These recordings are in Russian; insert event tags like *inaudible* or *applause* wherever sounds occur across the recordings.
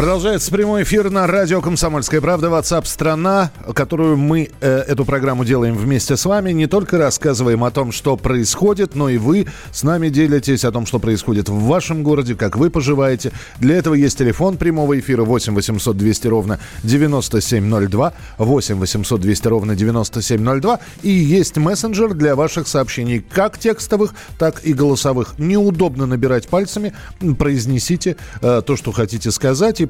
Продолжается прямой эфир на радио «Комсомольская правда» WhatsApp страна, которую мы э, эту программу делаем вместе с вами. Не только рассказываем о том, что происходит, но и вы с нами делитесь о том, что происходит в вашем городе, как вы поживаете. Для этого есть телефон прямого эфира 8 800 200 ровно 9702, 8 800 200 ровно 9702. И есть мессенджер для ваших сообщений, как текстовых, так и голосовых. Неудобно набирать пальцами, произнесите э, то, что хотите сказать и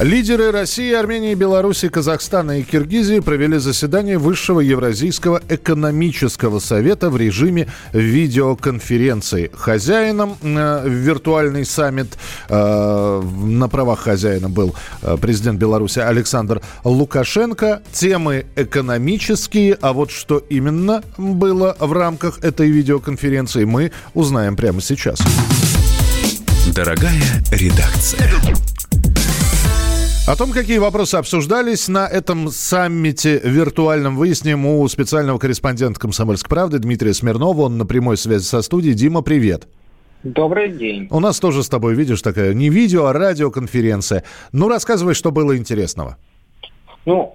Лидеры России, Армении, Беларуси, Казахстана и Киргизии провели заседание Высшего Евразийского экономического совета в режиме видеоконференции. Хозяином э, виртуальный саммит э, на правах хозяина был э, президент Беларуси Александр Лукашенко. Темы экономические, а вот что именно было в рамках этой видеоконференции, мы узнаем прямо сейчас. Дорогая редакция. О том, какие вопросы обсуждались на этом саммите виртуальном, выясним у специального корреспондента «Комсомольской правды» Дмитрия Смирнова. Он на прямой связи со студией. Дима, привет. Добрый день. У нас тоже с тобой, видишь, такая не видео, а радиоконференция. Ну, рассказывай, что было интересного. Ну,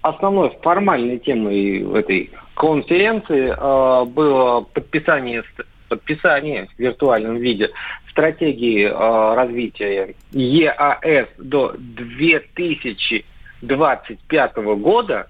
основной формальной темой этой конференции э, было подписание подписание в виртуальном виде стратегии э, развития ЕАС до 2025 года,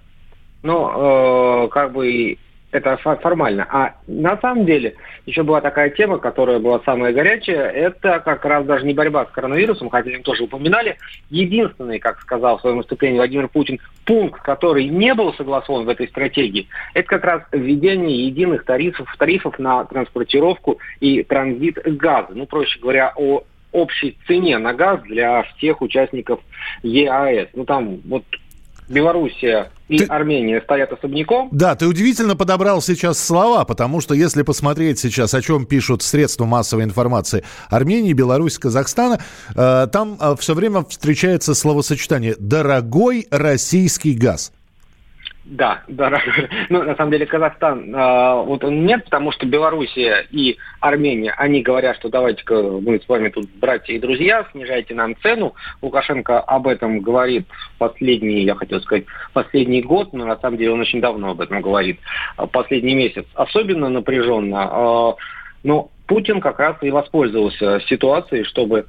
ну, э, как бы это формально. А на самом деле еще была такая тема, которая была самая горячая. Это как раз даже не борьба с коронавирусом, хотя им тоже упоминали. Единственный, как сказал в своем выступлении Владимир Путин, пункт, который не был согласован в этой стратегии, это как раз введение единых тарифов, тарифов на транспортировку и транзит газа. Ну, проще говоря, о общей цене на газ для всех участников ЕАЭС. Ну, там вот Белоруссия и ты... Армения стоят особняком. Да, ты удивительно подобрал сейчас слова, потому что если посмотреть сейчас, о чем пишут средства массовой информации Армении, Беларуси, Казахстана, э, там э, все время встречается словосочетание «дорогой российский газ». Да, да, *laughs* ну, на самом деле Казахстан, э, вот он нет, потому что Белоруссия и Армения, они говорят, что давайте-ка мы с вами тут братья и друзья, снижайте нам цену. Лукашенко об этом говорит последний, я хотел сказать, последний год, но на самом деле он очень давно об этом говорит, последний месяц. Особенно напряженно. Э, но Путин как раз и воспользовался ситуацией, чтобы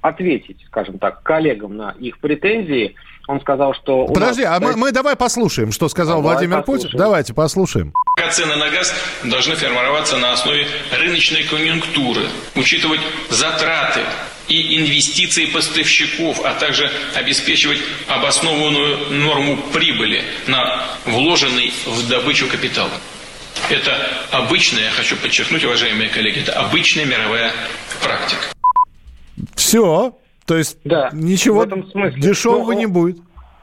ответить, скажем так, коллегам на их претензии. Он сказал, что... Подожди, нас... а мы, мы давай послушаем, что сказал давай Владимир послушаем. Путин. Давайте послушаем. Цены на газ должны формироваться на основе рыночной конъюнктуры, учитывать затраты и инвестиции поставщиков, а также обеспечивать обоснованную норму прибыли на вложенный в добычу капитал. Это обычная, я хочу подчеркнуть, уважаемые коллеги, это обычная мировая практика. Все. То есть да, ничего дешевого ну, не будет.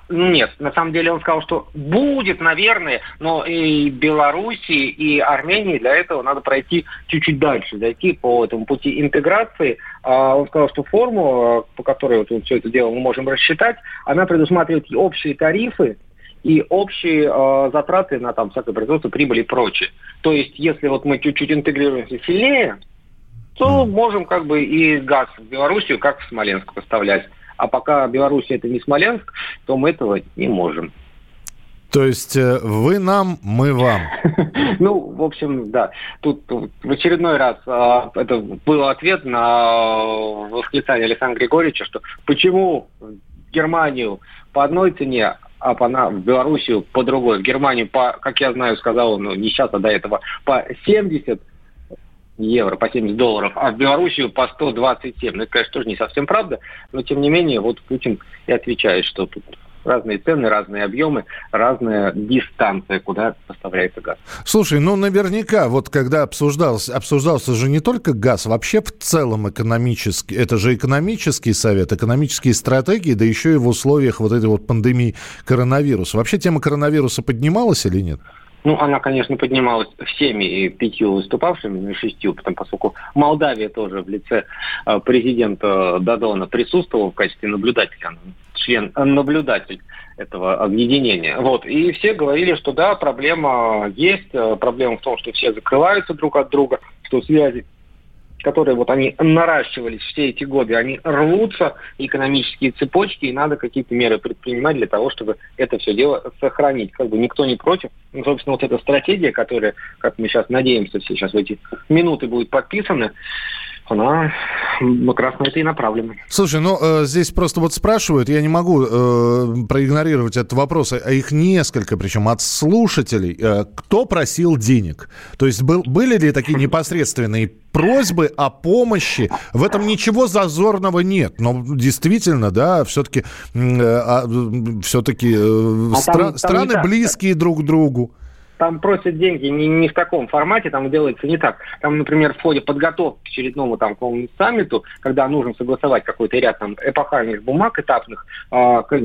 Нет, на самом деле он сказал, что будет, наверное, но и Белоруссии, и Армении для этого надо пройти чуть-чуть дальше, зайти по этому пути интеграции. А он сказал, что форму, по которой вот все это дело мы можем рассчитать, она предусматривает общие тарифы и общие э, затраты на там всякое производство, прибыль и прочее. То есть, если вот мы чуть-чуть интегрируемся сильнее, то можем как бы и газ в Белоруссию, как в Смоленск поставлять. А пока Белоруссия это не Смоленск, то мы этого не можем. То есть э, вы нам, мы вам. *laughs* Ну, в общем, да. Тут в очередной раз а, это был ответ на восклицание Александра Григорьевича, что почему в Германию по одной цене, а по, на, в Белоруссию по другой. В Германию, по, как я знаю, сказал он, ну, не сейчас, а до этого, по 70 евро, по 70 долларов, а в Белоруссию по 127. Ну, это, конечно, тоже не совсем правда, но, тем не менее, вот Путин и отвечает, что тут разные цены, разные объемы, разная дистанция, куда поставляется газ. Слушай, ну наверняка, вот когда обсуждался, обсуждался же не только газ, вообще в целом экономический, это же экономический совет, экономические стратегии, да еще и в условиях вот этой вот пандемии коронавируса. Вообще тема коронавируса поднималась или нет? Ну, она, конечно, поднималась всеми пятью выступавшими, ну шестью, потому, поскольку Молдавия тоже в лице э, президента Дадона присутствовала в качестве наблюдателя, член, наблюдатель этого объединения. Вот. И все говорили, что да, проблема есть, э, проблема в том, что все закрываются друг от друга, что связи которые вот они наращивались все эти годы, они рвутся, экономические цепочки, и надо какие-то меры предпринимать для того, чтобы это все дело сохранить. Как бы никто не против. Ну, собственно, вот эта стратегия, которая, как мы сейчас надеемся, сейчас в эти минуты будет подписана, она как раз на это и направлена. Слушай, ну э, здесь просто вот спрашивают, я не могу э, проигнорировать этот вопрос, а их несколько, причем от слушателей. Э, кто просил денег? То есть был, были ли такие непосредственные просьбы о помощи? В этом ничего зазорного нет. Но действительно, да, все-таки э, а, все-таки э, а стра- там, там страны близкие друг к другу там просят деньги не, не в таком формате, там делается не так. Там, например, в ходе подготовки к очередному там саммиту, когда нужно согласовать какой-то ряд там эпохальных бумаг этапных, э, к,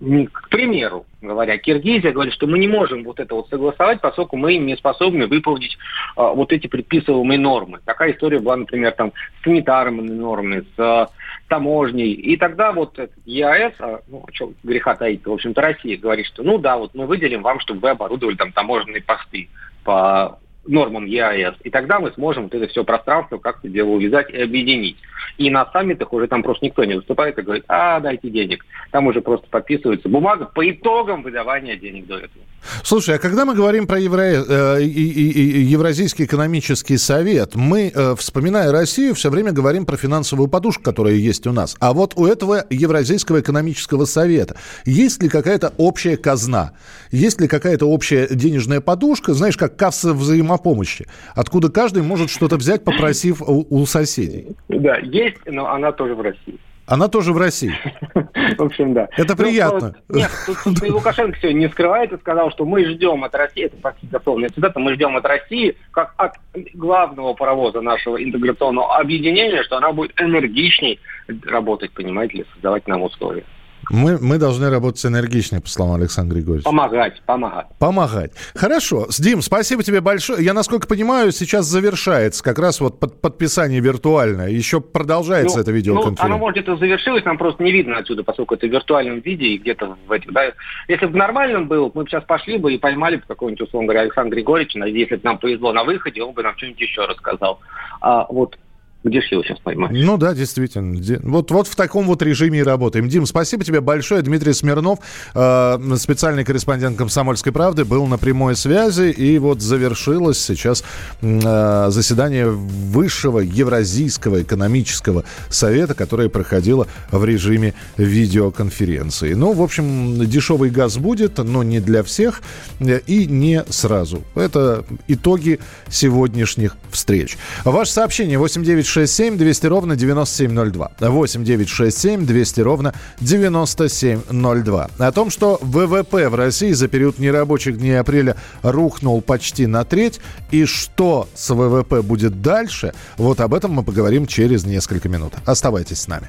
ну, к примеру, говоря, Киргизия говорит, что мы не можем вот это вот согласовать, поскольку мы не способны выполнить а, вот эти предписываемые нормы. Такая история была, например, там с санитарными нормами, с а, таможней. И тогда вот ЕАЭС, а, ну, что греха таить, в общем-то, Россия говорит, что ну да, вот мы выделим вам, чтобы вы оборудовали там таможенные посты по нормам ЕАЭС. И тогда мы сможем вот это все пространство как-то дело увязать и объединить. И на саммитах уже там просто никто не выступает и говорит, а, дайте денег. Там уже просто подписывается бумага по итогам выдавания денег до этого. Слушай, а когда мы говорим про Евро... э, Евразийский экономический совет, мы, э, вспоминая Россию, все время говорим про финансовую подушку, которая есть у нас. А вот у этого Евразийского экономического совета есть ли какая-то общая казна? Есть ли какая-то общая денежная подушка, знаешь, как касса взаимопомощи, откуда каждый может что-то взять, попросив у, у соседей? Да, есть, но она тоже в России. Она тоже в России. *laughs* В общем, да. Это ну, приятно. Нет, тут *laughs* Лукашенко все не скрывает и сказал, что мы ждем от России, это практически дословная цитата, мы ждем от России, как от главного паровоза нашего интеграционного объединения, что она будет энергичней работать, понимаете ли, создавать нам условия. Мы, мы должны работать энергичнее, по словам Александра Григорьевича. Помогать, помогать. Помогать. Хорошо. Дим, спасибо тебе большое. Я, насколько понимаю, сейчас завершается как раз вот под, подписание виртуальное. Еще продолжается ну, эта видеоконференция. Ну, оно, может, это завершилось, нам просто не видно отсюда, поскольку это в виртуальном виде и где-то в этих, да. Если бы в нормальном было, мы бы сейчас пошли бы и поймали бы какого-нибудь, условно говоря, Александра Григорьевича, если бы нам повезло на выходе, он бы нам что-нибудь еще рассказал. А вот где же его сейчас поймать? Ну да, действительно. Вот, вот в таком вот режиме и работаем. Дим, спасибо тебе большое. Дмитрий Смирнов, э, специальный корреспондент «Комсомольской правды», был на прямой связи. И вот завершилось сейчас э, заседание Высшего Евразийского экономического совета, которое проходило в режиме видеоконференции. Ну, в общем, дешевый газ будет, но не для всех и не сразу. Это итоги сегодняшних встреч. Ваше сообщение 89 967 200 ровно 9702. 8 967 200 ровно 9702. О том, что ВВП в России за период нерабочих дней апреля рухнул почти на треть, и что с ВВП будет дальше, вот об этом мы поговорим через несколько минут. Оставайтесь с нами.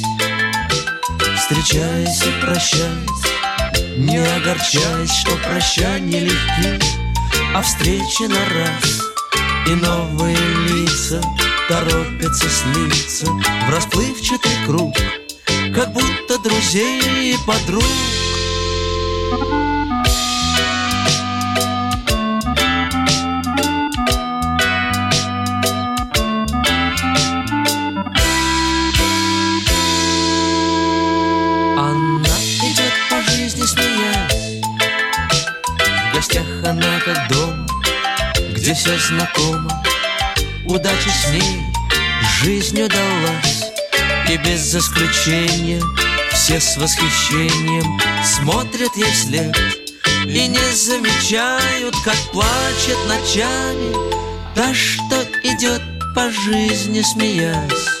встречаясь и прощаясь, не огорчаясь, что прощание легки, а встречи на раз и новые лица торопятся слиться в расплывчатый круг — как будто друзей и подруг. Где все знакомо, удача с ней жизнь удалась, и без исключения все с восхищением смотрят ей вслед. И не замечают, как плачет ночами та, что идет по жизни смеясь.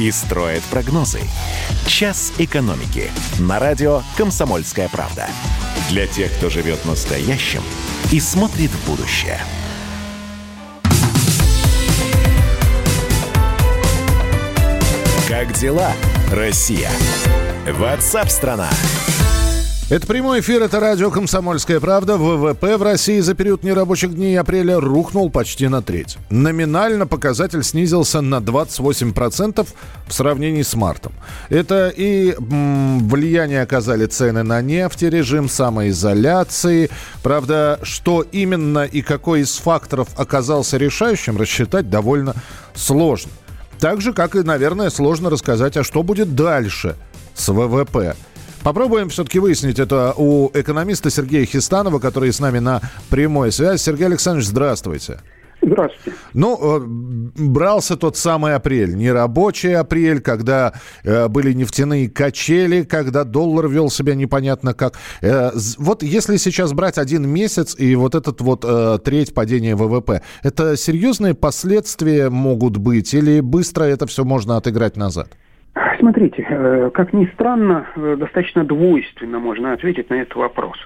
и строит прогнозы. «Час экономики» на радио «Комсомольская правда». Для тех, кто живет настоящим и смотрит в будущее. Как дела, Россия? Ватсап-страна! Это прямой эфир, это радио «Комсомольская правда». ВВП в России за период нерабочих дней апреля рухнул почти на треть. Номинально показатель снизился на 28% в сравнении с мартом. Это и м, влияние оказали цены на нефть, режим самоизоляции. Правда, что именно и какой из факторов оказался решающим, рассчитать довольно сложно. Так же, как и, наверное, сложно рассказать, а что будет дальше с ВВП. Попробуем все-таки выяснить это у экономиста Сергея Хистанова, который с нами на прямой связи. Сергей Александрович, здравствуйте. Здравствуйте. Ну, э, брался тот самый апрель, не рабочий апрель, когда э, были нефтяные качели, когда доллар вел себя непонятно как. Э, вот если сейчас брать один месяц и вот этот вот э, треть падения ВВП, это серьезные последствия могут быть или быстро это все можно отыграть назад? Смотрите, э, как ни странно, э, достаточно двойственно можно ответить на этот вопрос.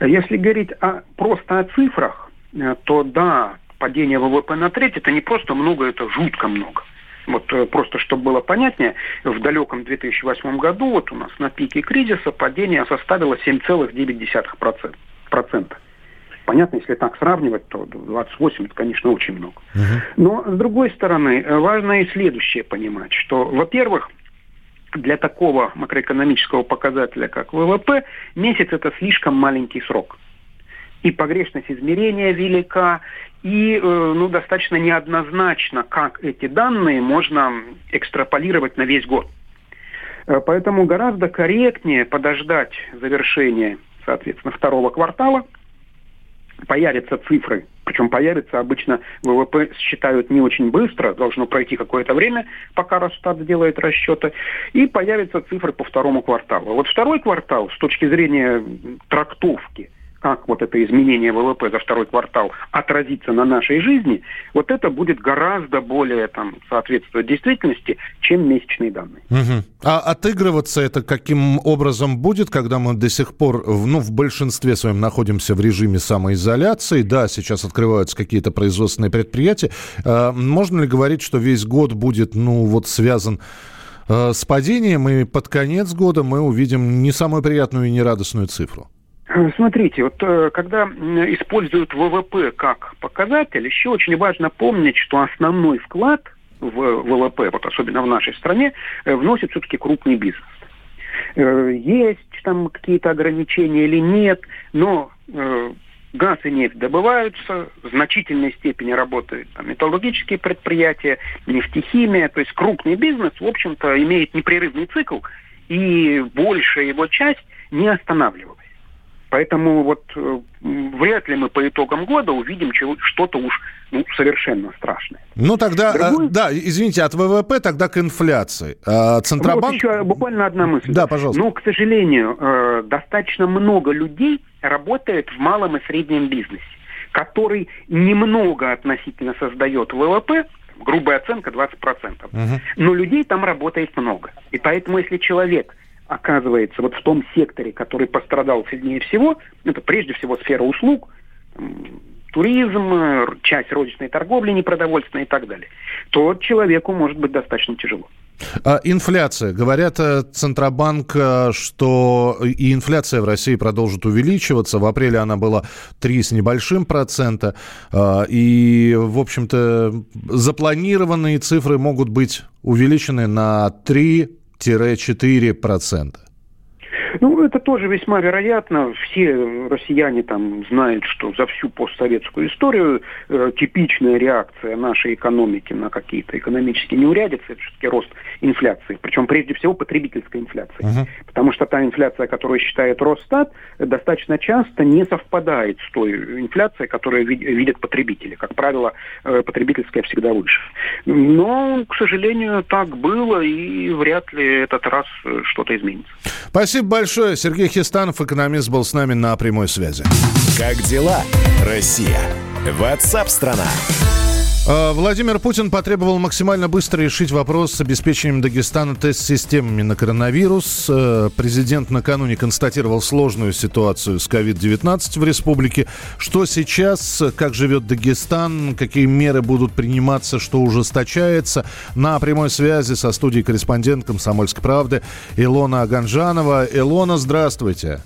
Если говорить о, просто о цифрах, э, то да, падение ВВП на треть это не просто много, это жутко много. Вот просто, чтобы было понятнее, в далеком 2008 году вот у нас на пике кризиса падение составило 7,9%. Понятно, если так сравнивать, то 28 это, конечно, очень много. Но, с другой стороны, важно и следующее понимать, что, во-первых, для такого макроэкономического показателя, как ВВП, месяц это слишком маленький срок. И погрешность измерения велика, и э, ну, достаточно неоднозначно, как эти данные можно экстраполировать на весь год. Э, поэтому гораздо корректнее подождать завершения, соответственно, второго квартала – появятся цифры, причем появятся обычно ВВП считают не очень быстро, должно пройти какое-то время, пока Росстат сделает расчеты, и появятся цифры по второму кварталу. Вот второй квартал с точки зрения трактовки – как вот это изменение ВВП за второй квартал отразится на нашей жизни, вот это будет гораздо более там, соответствовать действительности, чем месячные данные. Угу. А отыгрываться это каким образом будет, когда мы до сих пор ну, в большинстве своем находимся в режиме самоизоляции? Да, сейчас открываются какие-то производственные предприятия. А, можно ли говорить, что весь год будет ну, вот связан а, с падением, и под конец года мы увидим не самую приятную и нерадостную цифру? Э, смотрите, вот э, когда используют ВВП как показатель, еще очень важно помнить, что основной вклад в ВВП, вот особенно в нашей стране, э, вносит все-таки крупный бизнес. Есть там какие-то ограничения или нет, но газ и нефть добываются, в значительной степени работают там, металлургические предприятия, нефтехимия, то есть крупный бизнес, в общем-то, имеет непрерывный цикл, и большая его часть не останавливалась. Поэтому вот э, вряд ли мы по итогам года увидим что-то уж ну, совершенно страшное. Ну тогда, Другой... да, извините, от ВВП тогда к инфляции. Центробанк... Вот еще буквально одна мысль. Да, пожалуйста. Но, к сожалению, достаточно много людей работает в малом и среднем бизнесе, который немного относительно создает ВВП, грубая оценка 20%. Угу. Но людей там работает много. И поэтому, если человек оказывается вот в том секторе, который пострадал сильнее всего, это прежде всего сфера услуг, туризм, часть розничной торговли непродовольственной и так далее, то человеку может быть достаточно тяжело. А, инфляция. Говорят, э, Центробанк, э, что и инфляция в России продолжит увеличиваться. В апреле она была 3 с небольшим процента. А, и, в общем-то, запланированные цифры могут быть увеличены на 3-4 процента. Ну, это тоже весьма вероятно. Все россияне там знают, что за всю постсоветскую историю э, типичная реакция нашей экономики на какие-то экономические неурядицы, это все-таки рост инфляции. Причем прежде всего потребительской инфляции. Uh-huh. Потому что та инфляция, которую считает Росстат, достаточно часто не совпадает с той инфляцией, которую видят потребители. Как правило, э, потребительская всегда выше. Но, к сожалению, так было, и вряд ли этот раз э, что-то изменится. Спасибо большое большое. Сергей Хистанов, экономист, был с нами на прямой связи. Как дела, Россия? Ватсап-страна! А, Владимир Путин потребовал максимально быстро решить вопрос с обеспечением Дагестана тест-системами на коронавирус. Э, президент накануне констатировал сложную ситуацию с COVID-19 в республике. Что сейчас, как живет Дагестан, какие меры будут приниматься, что ужесточается. На прямой связи со студией корреспондент «Комсомольской правды» Илона Аганжанова. Илона, здравствуйте.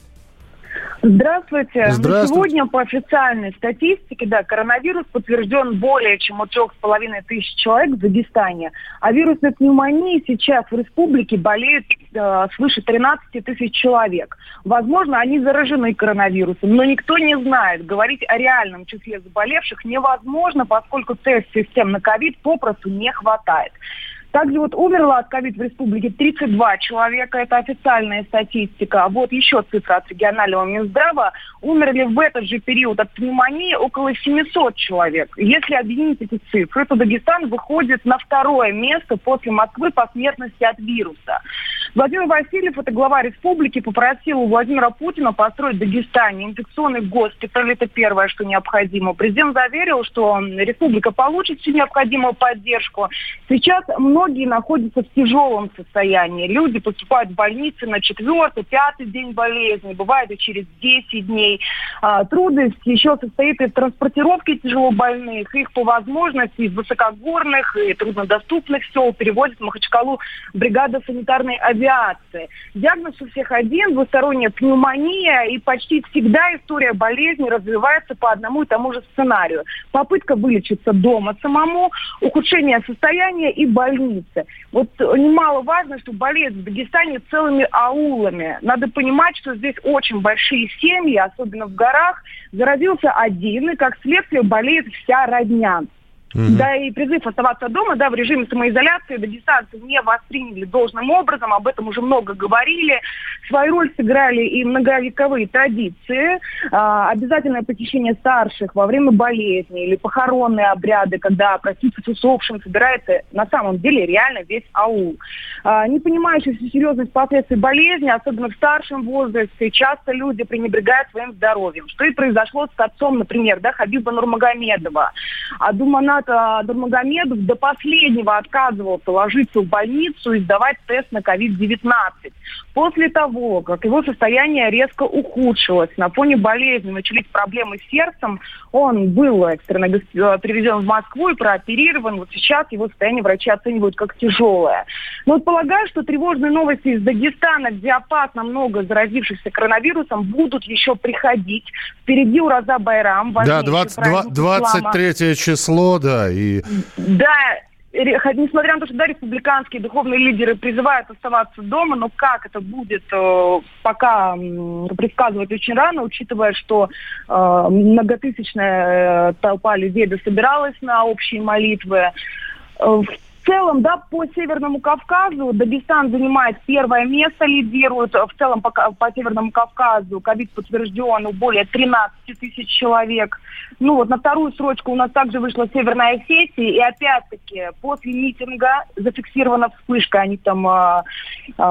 Здравствуйте. Здравствуйте. Сегодня по официальной статистике, да, коронавирус подтвержден более чем у трех с половиной тысяч человек в Дагестане. А вирусной пневмонией сейчас в республике болеют э, свыше 13 тысяч человек. Возможно, они заражены коронавирусом, но никто не знает. Говорить о реальном числе заболевших невозможно, поскольку тест-систем на ковид попросту не хватает. Также вот умерло от ковид в республике 32 человека, это официальная статистика. Вот еще цифра от регионального Минздрава. Умерли в этот же период от пневмонии около 700 человек. Если объединить эти цифры, то Дагестан выходит на второе место после Москвы по смертности от вируса. Владимир Васильев, это глава республики, попросил у Владимира Путина построить в Дагестане инфекционный госпиталь. Это первое, что необходимо. Президент заверил, что республика получит всю необходимую поддержку. Сейчас многие находятся в тяжелом состоянии. Люди поступают в больницы на четвертый, пятый день болезни, бывает и через 10 дней. А, трудность еще состоит из транспортировки тяжелобольных. Их по возможности из высокогорных и труднодоступных сел переводят в Махачкалу бригада санитарной авиации авиации. Диагноз у всех один, двусторонняя пневмония, и почти всегда история болезни развивается по одному и тому же сценарию. Попытка вылечиться дома самому, ухудшение состояния и больницы. Вот немаловажно, что болеют в Дагестане целыми аулами. Надо понимать, что здесь очень большие семьи, особенно в горах. Заразился один, и как следствие болеет вся родня. Угу. Да и призыв оставаться дома, да, в режиме самоизоляции дагестанцы не восприняли должным образом, об этом уже много говорили. Свою роль сыграли и многовековые традиции, а, обязательное посещение старших во время болезни или похоронные обряды, когда проститься с усопшим собирается на самом деле реально весь аул. А, не понимающие всю серьезность последствий болезни, особенно в старшем возрасте, часто люди пренебрегают своим здоровьем. Что и произошло с отцом, например, да, Хабиба Нурмагомедова. А Думана Ренат Дурмагомедов до последнего отказывался ложиться в больницу и сдавать тест на COVID-19. После того, как его состояние резко ухудшилось, на фоне болезни начались проблемы с сердцем, он был экстренно э, привезен в Москву и прооперирован. Вот сейчас его состояние врачи оценивают как тяжелое. Но вот полагаю, что тревожные новости из Дагестана, где опасно много заразившихся коронавирусом, будут еще приходить. Впереди Ураза Байрам. Да, 20, 23 число, да. И... Да, несмотря на то, что да, республиканские духовные лидеры призывают оставаться дома, но как это будет, э, пока предсказывать очень рано, учитывая, что э, многотысячная э, толпа людей дособиралась на общие молитвы. Целом, да, по Северному Кавказу Дагестан занимает первое место, лидирует. В целом по, по Северному Кавказу ковид подтвержден у более 13 тысяч человек. Ну вот на вторую строчку у нас также вышла Северная Осетия. И опять-таки после митинга зафиксирована вспышка. Они там э,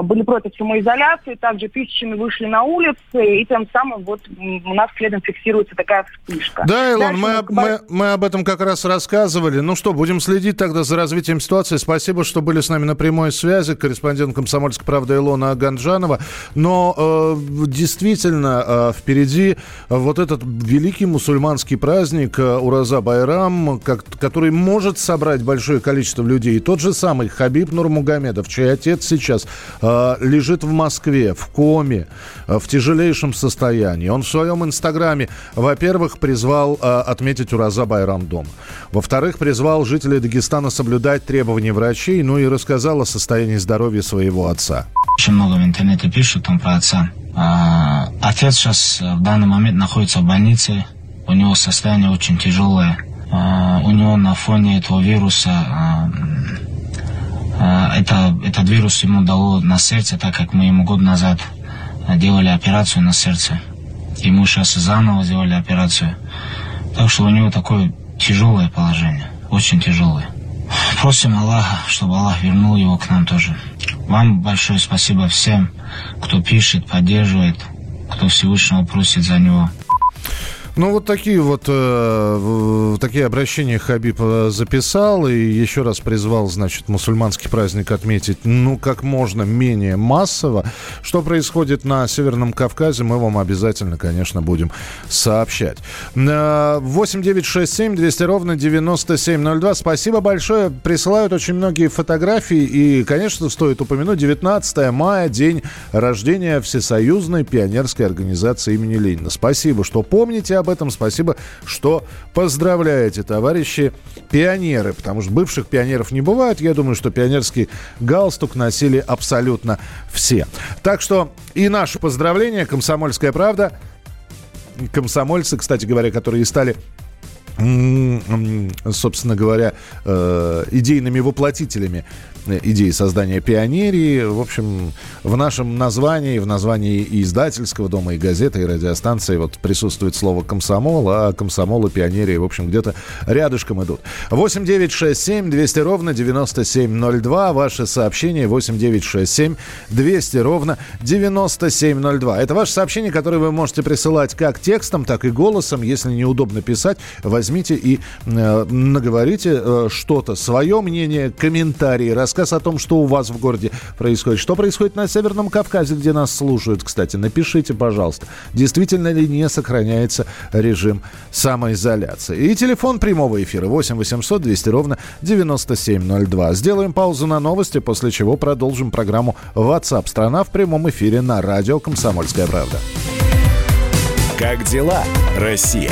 были против самоизоляции, также тысячами вышли на улицы. И тем самым вот у нас следом фиксируется такая вспышка. Да, Илон, мы, мы, мы об этом как раз рассказывали. Ну что, будем следить тогда за развитием ситуации. Спасибо, что были с нами на прямой связи. Корреспондент «Комсомольской правды» Илона Ганджанова. Но э, действительно э, впереди вот этот великий мусульманский праздник э, Ураза Байрам, как, который может собрать большое количество людей. И тот же самый Хабиб Нурмугамедов, чей отец сейчас э, лежит в Москве, в коме, э, в тяжелейшем состоянии. Он в своем инстаграме, во-первых, призвал э, отметить Ураза Байрам дома. Во-вторых, призвал жителей Дагестана соблюдать требования врачей, ну и рассказал о состоянии здоровья своего отца. Очень много в интернете пишут там про отца. А, отец сейчас в данный момент находится в больнице. У него состояние очень тяжелое. А, у него на фоне этого вируса а, а, это, этот вирус ему дало на сердце, так как мы ему год назад делали операцию на сердце. Ему сейчас заново сделали операцию. Так что у него такое тяжелое положение, очень тяжелое. Просим Аллаха, чтобы Аллах вернул его к нам тоже. Вам большое спасибо всем, кто пишет, поддерживает, кто Всевышнего просит за него. Ну, вот такие вот э, такие обращения Хабиб э, записал и еще раз призвал, значит, мусульманский праздник отметить, ну, как можно менее массово. Что происходит на Северном Кавказе, мы вам обязательно, конечно, будем сообщать. 8 9 6 7 200 ровно 9702. Спасибо большое. Присылают очень многие фотографии. И, конечно, стоит упомянуть 19 мая, день рождения Всесоюзной пионерской организации имени Ленина. Спасибо, что помните об об этом. Спасибо, что поздравляете, товарищи пионеры. Потому что бывших пионеров не бывает. Я думаю, что пионерский галстук носили абсолютно все. Так что и наше поздравление, «Комсомольская правда». Комсомольцы, кстати говоря, которые стали собственно говоря, э, идейными воплотителями идеи создания пионерии. В общем, в нашем названии, в названии и издательского дома, и газеты, и радиостанции вот присутствует слово «комсомол», а комсомол и пионерии, в общем, где-то рядышком идут. 8 9 6 7 200 ровно 9702. Ваши сообщения 8 9 6 7 200 ровно 9702. Это ваше сообщение, которое вы можете присылать как текстом, так и голосом. Если неудобно писать, возьмите и э, наговорите э, что-то, свое мнение, комментарии, рассказ о том, что у вас в городе происходит. Что происходит на Северном Кавказе, где нас слушают, кстати. Напишите, пожалуйста, действительно ли не сохраняется режим самоизоляции. И телефон прямого эфира 8 800 200 ровно 9702. Сделаем паузу на новости, после чего продолжим программу WhatsApp страна в прямом эфире на радио «Комсомольская правда». Как дела, Россия?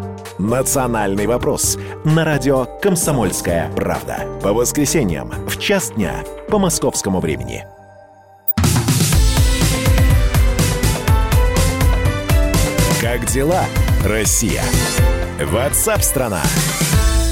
«Национальный вопрос» на радио «Комсомольская правда». По воскресеньям в час дня по московскому времени. Как дела, Россия? Ватсап-страна! страна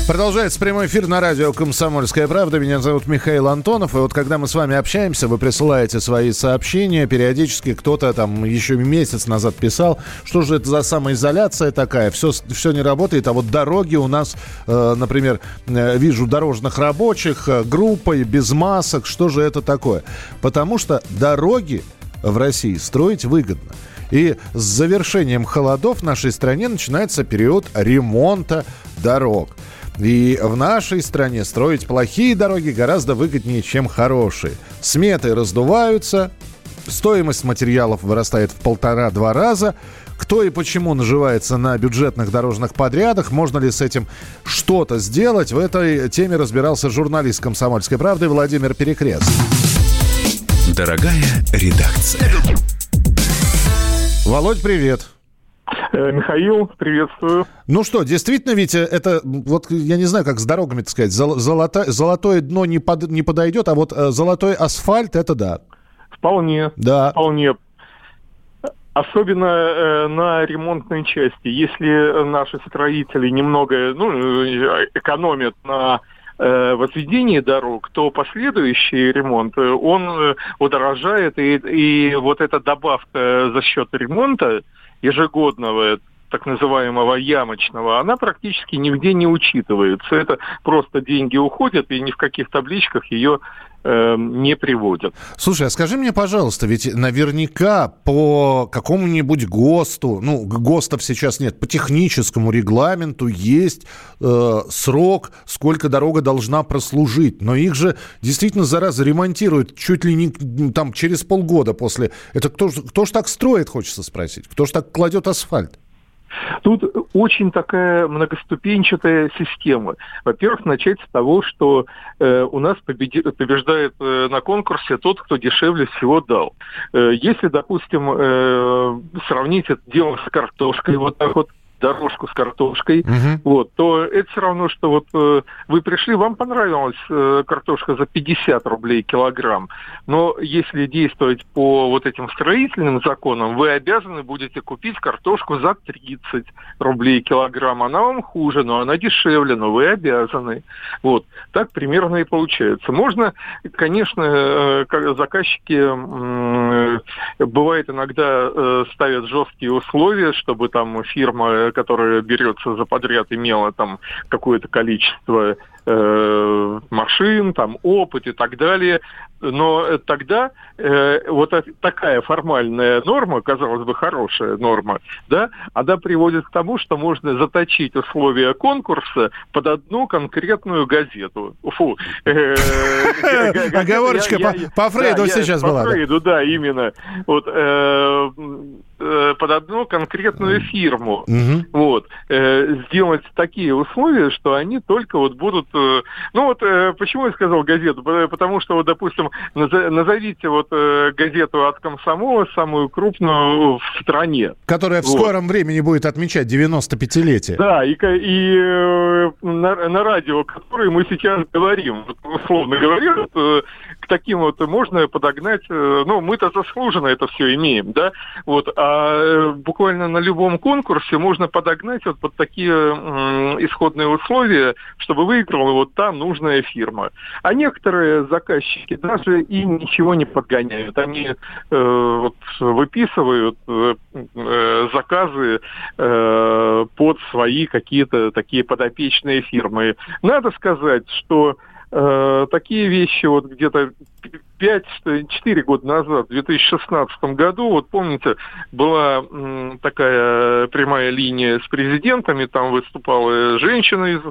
Продолжается прямой эфир на радио «Комсомольская правда». Меня зовут Михаил Антонов. И вот когда мы с вами общаемся, вы присылаете свои сообщения. Периодически кто-то там еще месяц назад писал, что же это за самоизоляция такая. Все, все не работает. А вот дороги у нас, э, например, э, вижу дорожных рабочих, э, группой, без масок. Что же это такое? Потому что дороги в России строить выгодно. И с завершением холодов в нашей стране начинается период ремонта дорог. И в нашей стране строить плохие дороги гораздо выгоднее, чем хорошие. Сметы раздуваются, стоимость материалов вырастает в полтора-два раза. Кто и почему наживается на бюджетных дорожных подрядах, можно ли с этим что-то сделать, в этой теме разбирался журналист «Комсомольской правды» Владимир Перекрест. Дорогая редакция. Володь, привет. Э, Михаил, приветствую. Ну что, действительно, ведь это, вот я не знаю, как с дорогами, так сказать, золото, золотое дно не, под, не подойдет, а вот э, золотой асфальт, это да. Вполне. Да. Вполне. Особенно э, на ремонтной части. Если наши строители немного ну, экономят на э, возведении дорог, то последующий ремонт, он удорожает, и, и вот эта добавка за счет ремонта ежегодного, так называемого ямочного, она практически нигде не учитывается. Это просто деньги уходят, и ни в каких табличках ее э, не приводят. Слушай, а скажи мне, пожалуйста, ведь наверняка по какому-нибудь ГОСТу, ну, ГОСТов сейчас нет, по техническому регламенту есть э, срок, сколько дорога должна прослужить. Но их же действительно, зараза, ремонтируют чуть ли не там через полгода после. Это кто, кто ж так строит, хочется спросить? Кто ж так кладет асфальт? Тут очень такая многоступенчатая система. Во-первых, начать с того, что э, у нас победи, побеждает э, на конкурсе тот, кто дешевле всего дал. Э, если, допустим, э, сравнить это дело с картошкой, вот так вот дорожку с картошкой, угу. вот, то это все равно, что вот э, вы пришли, вам понравилась э, картошка за 50 рублей килограмм, но если действовать по вот этим строительным законам, вы обязаны будете купить картошку за 30 рублей килограмм. Она вам хуже, но она дешевле, но вы обязаны. Вот, так примерно и получается. Можно, конечно, э, заказчики, э, бывает иногда э, ставят жесткие условия, чтобы там фирма которая берется за подряд, имела там какое-то количество э, машин, там опыт и так далее. Но тогда э, вот такая формальная норма, казалось бы, хорошая норма, да, она приводит к тому, что можно заточить условия конкурса под одну конкретную газету. Фу. Э, Оговорочка по Фрейду сейчас была. По Фрейду, да, именно. Вот э, э, под одну конкретную фирму. Вот. Сделать такие условия, что они только вот будут... Ну вот почему я сказал газету? Потому что, вот, допустим, назовите вот э, газету от комсомола, самую крупную в стране. Которая в вот. скором времени будет отмечать 95-летие. Да, и, и э, на, на радио, которое мы сейчас говорим, условно говоря, э, таким вот можно подогнать, ну, мы-то заслуженно это все имеем, да, вот, а буквально на любом конкурсе можно подогнать вот под такие исходные условия, чтобы выиграла вот та нужная фирма. А некоторые заказчики, да, даже и ничего не подгоняют. Они э, вот, выписывают э, э, заказы э, под свои какие-то такие подопечные фирмы. Надо сказать, что э, такие вещи вот где-то 5-4 года назад, в 2016 году, вот помните, была такая прямая линия с президентами, там выступала женщина из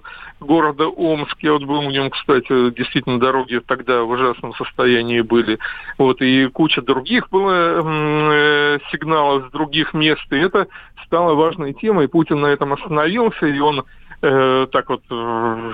города Омск, я вот был в нем, кстати, действительно дороги тогда в ужасном состоянии были, вот, и куча других было э, сигналов с других мест, и это стало важной темой, Путин на этом остановился, и он э, так вот э,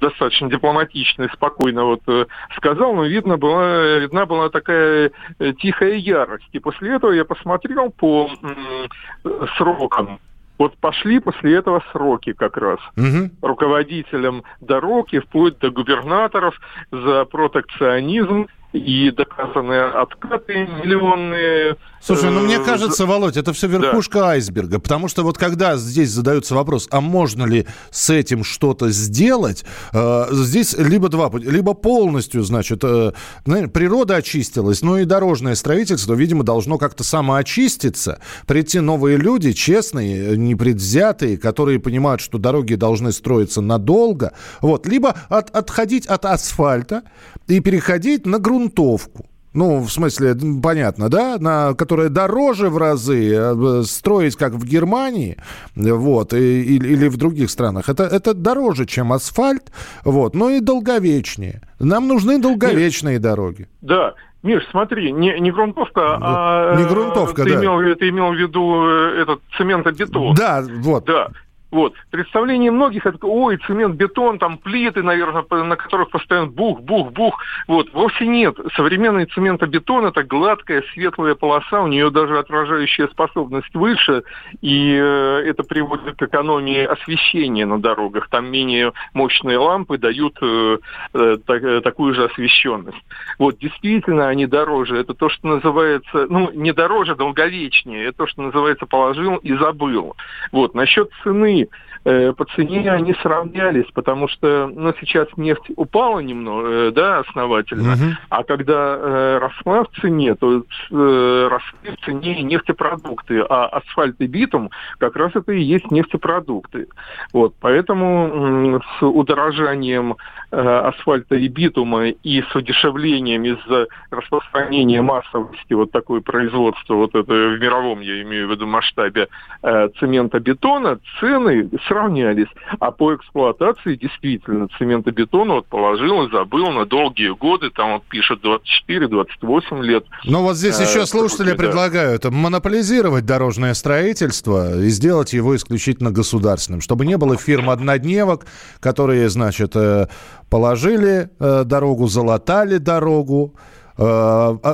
достаточно дипломатично и спокойно вот э, сказал, но видно была, видна была такая э, тихая ярость. И после этого я посмотрел по э, срокам вот пошли после этого сроки как раз угу. руководителям дорог и вплоть до губернаторов за протекционизм и доказанные откаты миллионные. Слушай, ну мне э, кажется, Володь, это все верхушка да. айсберга, потому что вот когда здесь задается вопрос, а можно ли с этим что-то сделать, э, здесь либо два пути, либо полностью, значит, э, природа очистилась, ну и дорожное строительство, видимо, должно как-то самоочиститься, прийти новые люди, честные, непредвзятые, которые понимают, что дороги должны строиться надолго, вот, либо от, отходить от асфальта и переходить на грунт грунтовку. Ну, в смысле, понятно, да, на, которая дороже в разы э, строить, как в Германии, вот, и, или в других странах. Это, это дороже, чем асфальт, вот, но и долговечнее. Нам нужны долговечные Миш, дороги. Да, Миш, смотри, не, не грунтовка, а... Не грунтовка, ты да. Имел, ты имел в виду э, этот цементобетон. Да, вот. Да. Вот. Представление многих, это, ой, цемент, бетон, там плиты, наверное, на которых постоянно бух, бух, бух. Вот. Вовсе нет. Современный цементобетон – это гладкая, светлая полоса, у нее даже отражающая способность выше, и э, это приводит к экономии освещения на дорогах. Там менее мощные лампы дают э, э, так, э, такую же освещенность. Вот, действительно, они дороже. Это то, что называется, ну, не дороже, долговечнее. Это то, что называется положил и забыл. Вот, насчет цены Э, по цене они сравнялись, потому что ну, сейчас нефть упала немного, э, да, основательно, угу. а когда э, росла в цене, то э, росли в цене нефтепродукты, а асфальт и битум как раз это и есть нефтепродукты. Вот, поэтому э, с удорожанием э, асфальта и битума и с удешевлением из-за распространения массовости вот такое производство, вот это в мировом, я имею в виду масштабе э, цемента бетона, цены сравнялись. А по эксплуатации действительно цементобетон вот положил и забыл на долгие годы, там вот пишет 24-28 лет. Ну вот здесь еще э, слушатели да. предлагают монополизировать дорожное строительство и сделать его исключительно государственным, чтобы не было фирм-однодневок, которые, значит, э, положили э, дорогу, залатали дорогу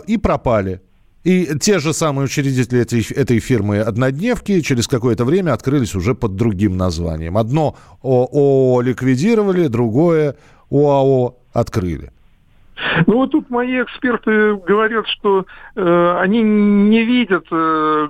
и пропали. И те же самые учредители этой, этой фирмы «Однодневки» через какое-то время открылись уже под другим названием. Одно ООО ликвидировали, другое ОАО открыли. Ну вот тут мои эксперты говорят, что э, они не видят э,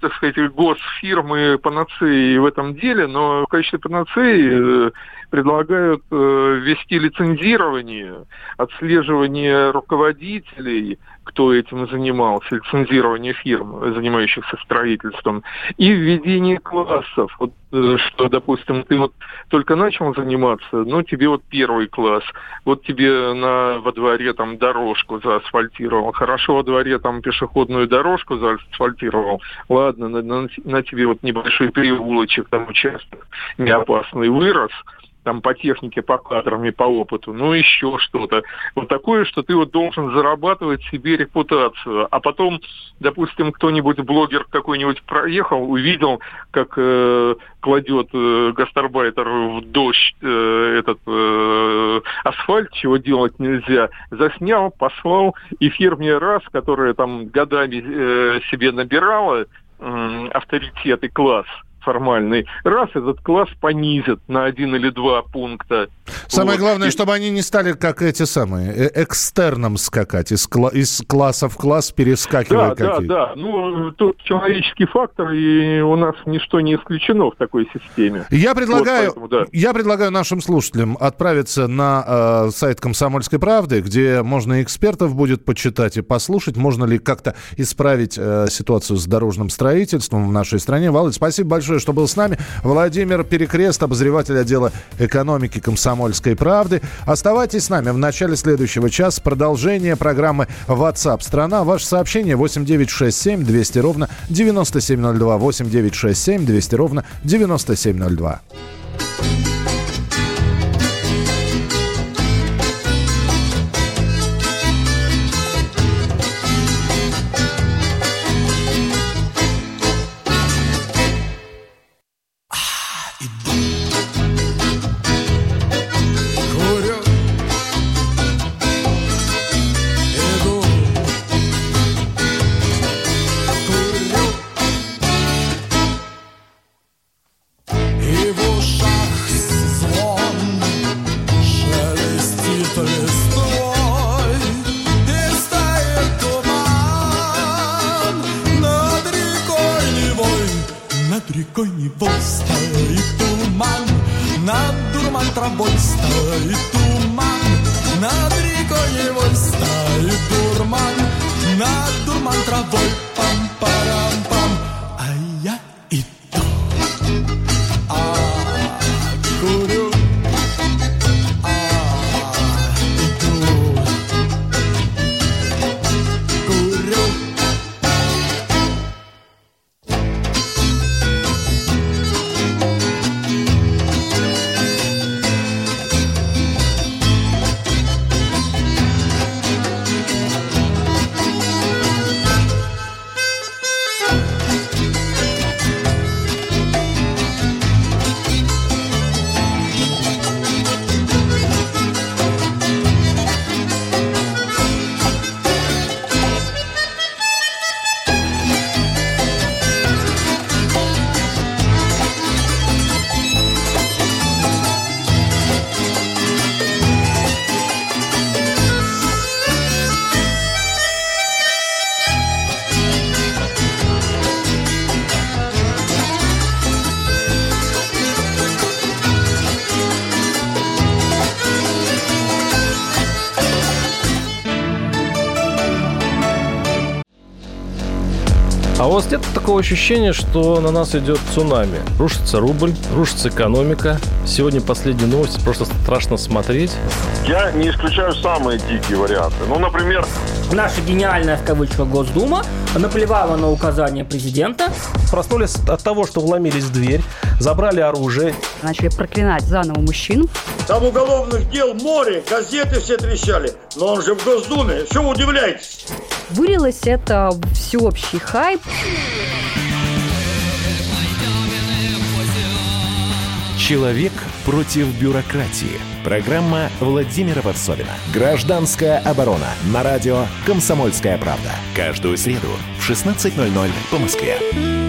так сказать, госфирмы панацеи в этом деле, но в качестве панацеи э, предлагают э, лицензирование, отслеживание руководителей, кто этим занимался, лицензирование фирм, занимающихся строительством, и введение классов. Вот, э, что, допустим, ты вот только начал заниматься, ну, тебе вот первый класс, вот тебе на, во дворе там дорожку заасфальтировал, хорошо во дворе там пешеходную дорожку заасфальтировал, ладно, на, на, на тебе вот небольшой переулочек, там участок неопасный вырос, там по технике, по кадрам и по опыту, ну еще что-то. Вот такое, что ты вот должен зарабатывать себе репутацию. А потом, допустим, кто-нибудь, блогер какой-нибудь проехал, увидел, как э, кладет э, гастарбайтер в дождь э, этот э, асфальт, чего делать нельзя, заснял, послал, и фирме раз, которая там годами э, себе набирала э, авторитет и класс, формальный, раз этот класс понизят на один или два пункта. Самое вот. главное, и... чтобы они не стали как эти самые, э, экстерном скакать, из, кла- из класса в класс перескакивая да, какие Да, да, ну, тут человеческий фактор, и у нас ничто не исключено в такой системе. Я предлагаю, вот поэтому, да. я предлагаю нашим слушателям отправиться на э, сайт «Комсомольской правды», где можно экспертов будет почитать и послушать, можно ли как-то исправить э, ситуацию с дорожным строительством в нашей стране. Володь, спасибо большое большое, что был с нами. Владимир Перекрест, обозреватель отдела экономики «Комсомольской правды». Оставайтесь с нами. В начале следующего часа продолжение программы WhatsApp страна». Ваше сообщение 8967 200 ровно 9702. 8967 200 ровно 9702. стоит туман, над дурман травой стоит туман, над рекой его стоит дурман, над дурман травой А у вас нет такого ощущения, что на нас идет цунами? Рушится рубль, рушится экономика. Сегодня последние новости, просто страшно смотреть. Я не исключаю самые дикие варианты. Ну, например... Наша гениальная, в кавычках, Госдума наплевала на указания президента. Проснулись от того, что вломились в дверь, забрали оружие. Начали проклинать заново мужчин. Там уголовных дел море, газеты все трещали. Но он же в Госдуме. Чего удивляетесь? Вылилось это всеобщий хайп. Человек против бюрократии. Программа Владимира Варсовина. Гражданская оборона. На радио «Комсомольская правда». Каждую среду в 16.00 по Москве.